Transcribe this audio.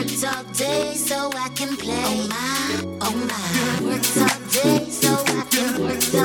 Worked all day so I can play. Oh my, oh my. Worked all day so I can work.